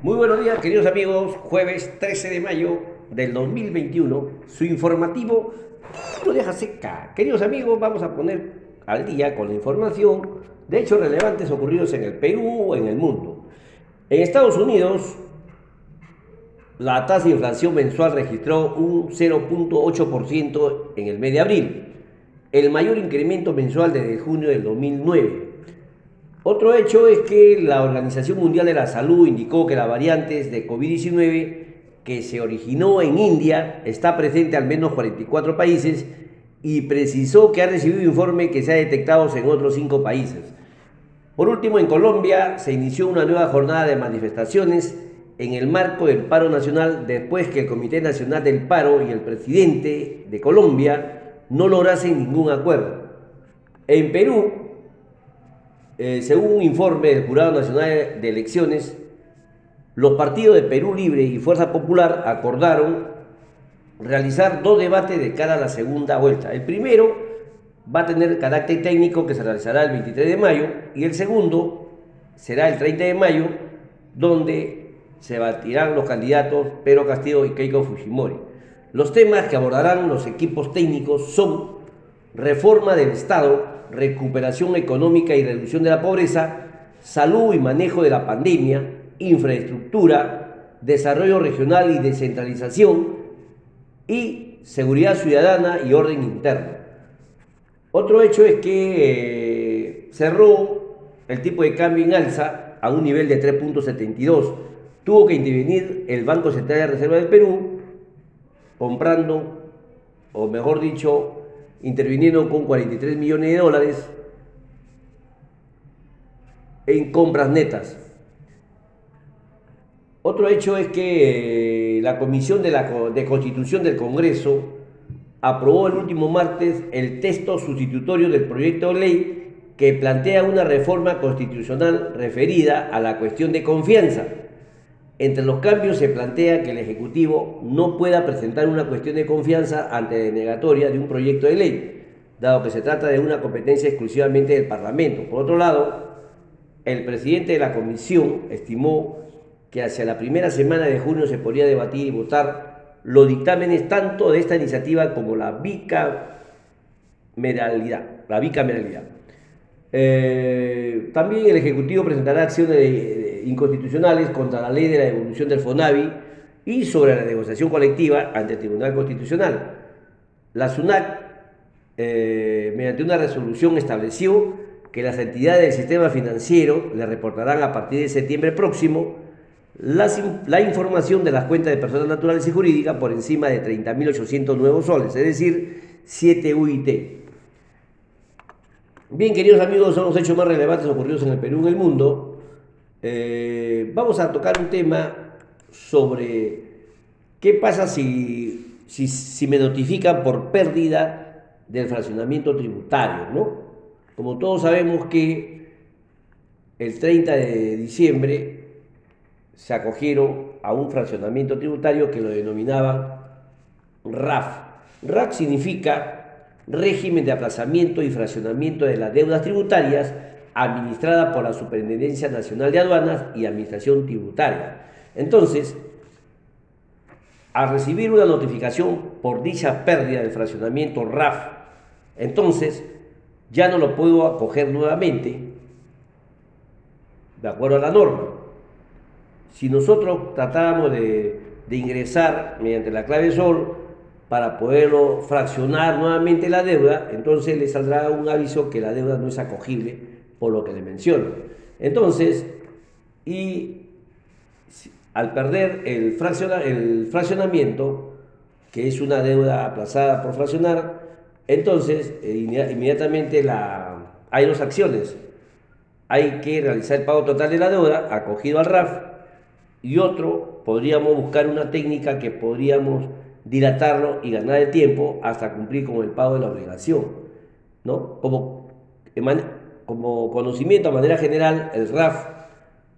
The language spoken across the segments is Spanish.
Muy buenos días, queridos amigos. Jueves 13 de mayo del 2021, su informativo no deja seca. Queridos amigos, vamos a poner al día con la información de hechos relevantes ocurridos en el Perú o en el mundo. En Estados Unidos, la tasa de inflación mensual registró un 0.8% en el mes de abril, el mayor incremento mensual desde junio del 2009. Otro hecho es que la Organización Mundial de la Salud indicó que las variantes de COVID-19 que se originó en India está presente en al menos 44 países y precisó que ha recibido informe que se ha detectado en otros 5 países. Por último, en Colombia se inició una nueva jornada de manifestaciones en el marco del paro nacional después que el Comité Nacional del Paro y el presidente de Colombia no lograsen ningún acuerdo. En Perú, eh, según un informe del Jurado Nacional de Elecciones, los partidos de Perú Libre y Fuerza Popular acordaron realizar dos debates de cara a la segunda vuelta. El primero va a tener carácter técnico que se realizará el 23 de mayo y el segundo será el 30 de mayo donde se batirán los candidatos Pedro Castillo y Keiko Fujimori. Los temas que abordarán los equipos técnicos son reforma del Estado, recuperación económica y reducción de la pobreza, salud y manejo de la pandemia, infraestructura, desarrollo regional y descentralización y seguridad ciudadana y orden interno. Otro hecho es que eh, cerró el tipo de cambio en alza a un nivel de 3.72. Tuvo que intervenir el Banco Central de Reserva del Perú comprando, o mejor dicho, interviniendo con 43 millones de dólares en compras netas. Otro hecho es que eh, la Comisión de, la, Constitución del Congreso aprobó el último martes el texto sustitutorio del proyecto de ley que plantea una reforma constitucional referida a la cuestión de confianza entre los cambios se plantea que el Ejecutivo no pueda presentar una cuestión de confianza ante denegatoria de un proyecto de ley, dado que se trata de una competencia exclusivamente del Parlamento. Por otro lado, el presidente de la Comisión estimó que hacia la primera semana de junio se podría debatir y votar los dictámenes tanto de esta iniciativa como la bicameralidad. La bicameralidad. Eh, también el Ejecutivo presentará acciones de inconstitucionales contra la ley de la devolución del FONAVI y sobre la negociación colectiva ante el Tribunal Constitucional. La SUNAC, eh, mediante una resolución, estableció que las entidades del sistema financiero le reportarán a partir de septiembre próximo la, información de las cuentas de personas naturales y jurídicas por encima de 30.800 nuevos soles, es decir, 7 UIT. Bien, queridos amigos, son los hechos más relevantes ocurridos en el Perú y en el mundo. Eh, vamos a tocar un tema sobre qué pasa si, si, me notifican por pérdida del fraccionamiento tributario, ¿no? Como todos sabemos que el 30 de diciembre se acogieron a un fraccionamiento tributario que lo denominaban RAF. RAF significa régimen de aplazamiento y fraccionamiento de las deudas tributarias administrada por la Superintendencia Nacional de Aduanas y Administración Tributaria. Entonces, al recibir una notificación por dicha pérdida del fraccionamiento RAF, entonces ya no lo puedo acoger nuevamente de acuerdo a la norma. Si nosotros tratáramos de, de ingresar mediante la clave SOL para poderlo fraccionar nuevamente la deuda, entonces le saldrá un aviso que la deuda no es acogible por lo que le menciono. Entonces, y al perder el, el fraccionamiento, que es una deuda aplazada por fraccionar, entonces eh, inmediatamente la, hay dos acciones. Hay que realizar el pago total de la deuda acogido al RAF y otro, podríamos buscar una técnica que podríamos dilatarlo y ganar el tiempo hasta cumplir con el pago de la obligación. ¿no? Como como conocimiento a manera general, el RAF,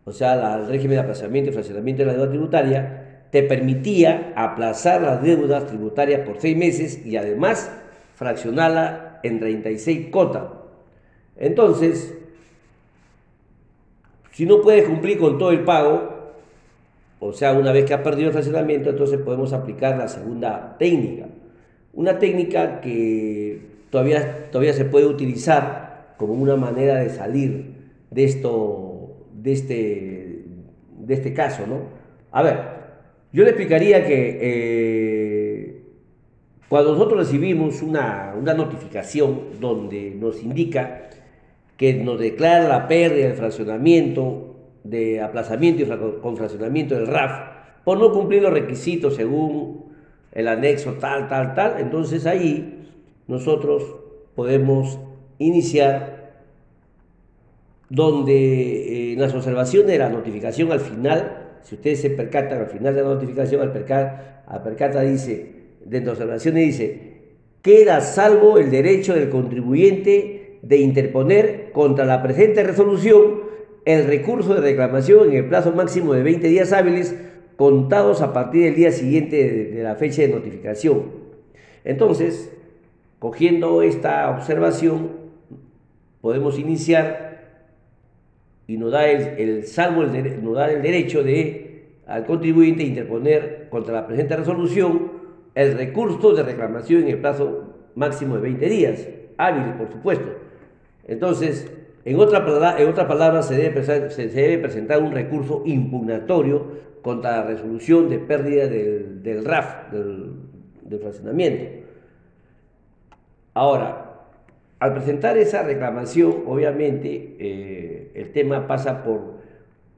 o sea, el régimen de aplazamiento y fraccionamiento de la deuda tributaria, te permitía aplazar las deudas tributarias por seis meses y además fraccionarla en 36 cotas. Entonces, si no puedes cumplir con todo el pago, o sea, una vez que ha perdido el fraccionamiento, entonces podemos aplicar la segunda técnica. Una técnica que todavía, todavía se puede utilizar como una manera de salir de, esto, de, este, de este caso, ¿no? A ver, yo le explicaría que eh, cuando nosotros recibimos una, una notificación donde nos indica que nos declara la pérdida del fraccionamiento de aplazamiento y con fraccionamiento del RAF por no cumplir los requisitos según el anexo tal, tal, tal, entonces ahí nosotros podemos iniciar donde eh, las observaciones de la notificación al final, si ustedes se percatan al final de la notificación, al percata, al percata dice, dentro de observaciones dice, queda salvo el derecho del contribuyente de interponer contra la presente resolución el recurso de reclamación en el plazo máximo de 20 días hábiles contados a partir del día siguiente de, la fecha de notificación. Entonces, cogiendo esta observación, podemos iniciar y nos da el, salvo nos da el derecho de al contribuyente interponer contra la presente resolución el recurso de reclamación en el plazo máximo de 20 días, hábiles por supuesto. Entonces, en otra, en otra palabra, se debe, se debe, presentar un recurso impugnatorio contra la resolución de pérdida del, RAF, del, fraccionamiento. Ahora, al presentar esa reclamación, obviamente, eh, el tema pasa por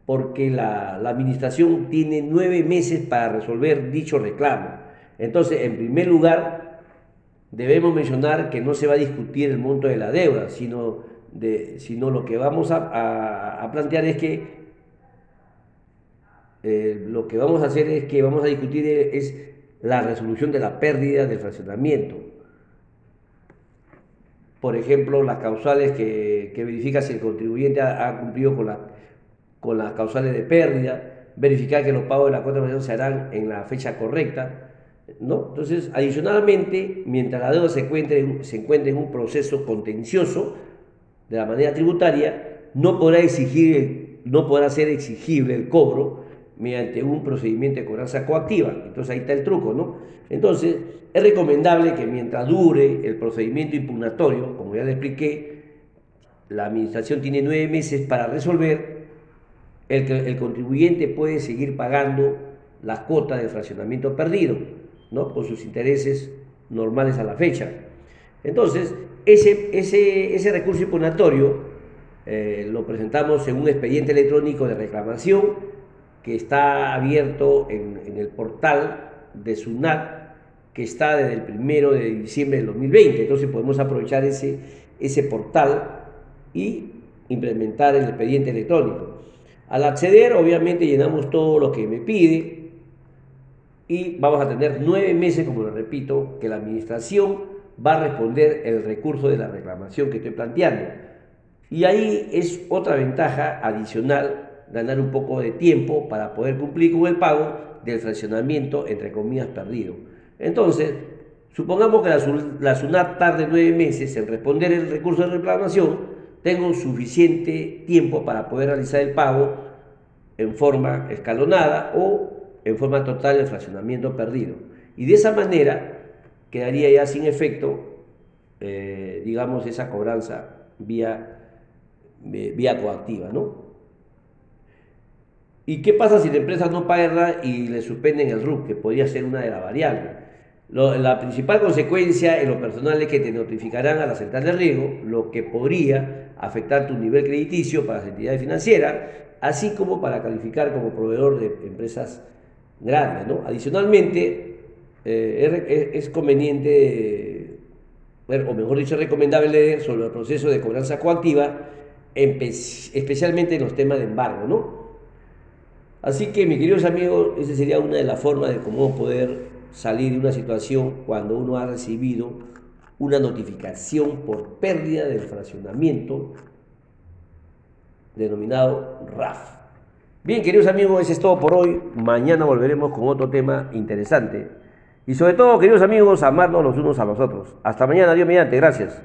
porque la, administración tiene nueve meses para resolver dicho reclamo. Entonces, en primer lugar, debemos mencionar que no se va a discutir el monto de la deuda, sino sino lo que vamos a, plantear es que eh, lo que vamos a hacer es que vamos a discutir es la resolución de la pérdida del fraccionamiento. Por ejemplo, las causales que, verifica si el contribuyente ha, cumplido con, la, con las causales de pérdida, verificar que los pagos de la cuota se harán en la fecha correcta. ¿no? Entonces, adicionalmente, mientras la deuda se encuentre, se encuentre en un proceso contencioso, de la manera tributaria, no podrá, exigir, no podrá ser exigible el cobro mediante un procedimiento de cobranza coactiva. Entonces ahí está el truco, ¿no? Entonces es recomendable que mientras dure el procedimiento impugnatorio, como ya le expliqué, la administración tiene nueve meses para resolver, el, el contribuyente puede seguir pagando la cuota de fraccionamiento perdido, ¿no? Con sus intereses normales a la fecha. Entonces, ese, ese, ese recurso impugnatorio eh, lo presentamos en un expediente electrónico de reclamación que está abierto en, el portal de SUNAT, que está desde el primero de diciembre del 2020. Entonces podemos aprovechar ese, ese portal y implementar el expediente electrónico. Al acceder, obviamente llenamos todo lo que me pide y vamos a tener nueve meses, como lo repito, que la administración va a responder el recurso de la reclamación que estoy planteando. Y ahí es otra ventaja adicional, ganar un poco de tiempo para poder cumplir con el pago del fraccionamiento, entre comillas, perdido. Entonces, supongamos que la, SUNAT tarde nueve meses en responder el recurso de reclamación, tengo suficiente tiempo para poder realizar el pago en forma escalonada o en forma total del fraccionamiento perdido. Y de esa manera quedaría ya sin efecto, eh, digamos, esa cobranza vía, eh, vía coactiva, ¿no? ¿Y qué pasa si la empresa no paga y le suspenden el RUP, que podría ser una de las variables? la principal consecuencia en lo personal es que te notificarán a la central de riesgo, lo que podría afectar tu nivel crediticio para las entidades financieras, así como para calificar como proveedor de empresas grandes. Adicionalmente, eh, es, conveniente, o mejor dicho, recomendable leer sobre el proceso de cobranza coactiva, especialmente en los temas de embargo, ¿no? Así que, mis queridos amigos, esa sería una de las formas de cómo poder salir de una situación cuando uno ha recibido una notificación por pérdida del fraccionamiento denominado RAF. Bien, queridos amigos, eso es todo por hoy. Mañana volveremos con otro tema interesante. Y sobre todo, queridos amigos, amarnos los unos a los otros. Hasta mañana, Dios mediante. Gracias.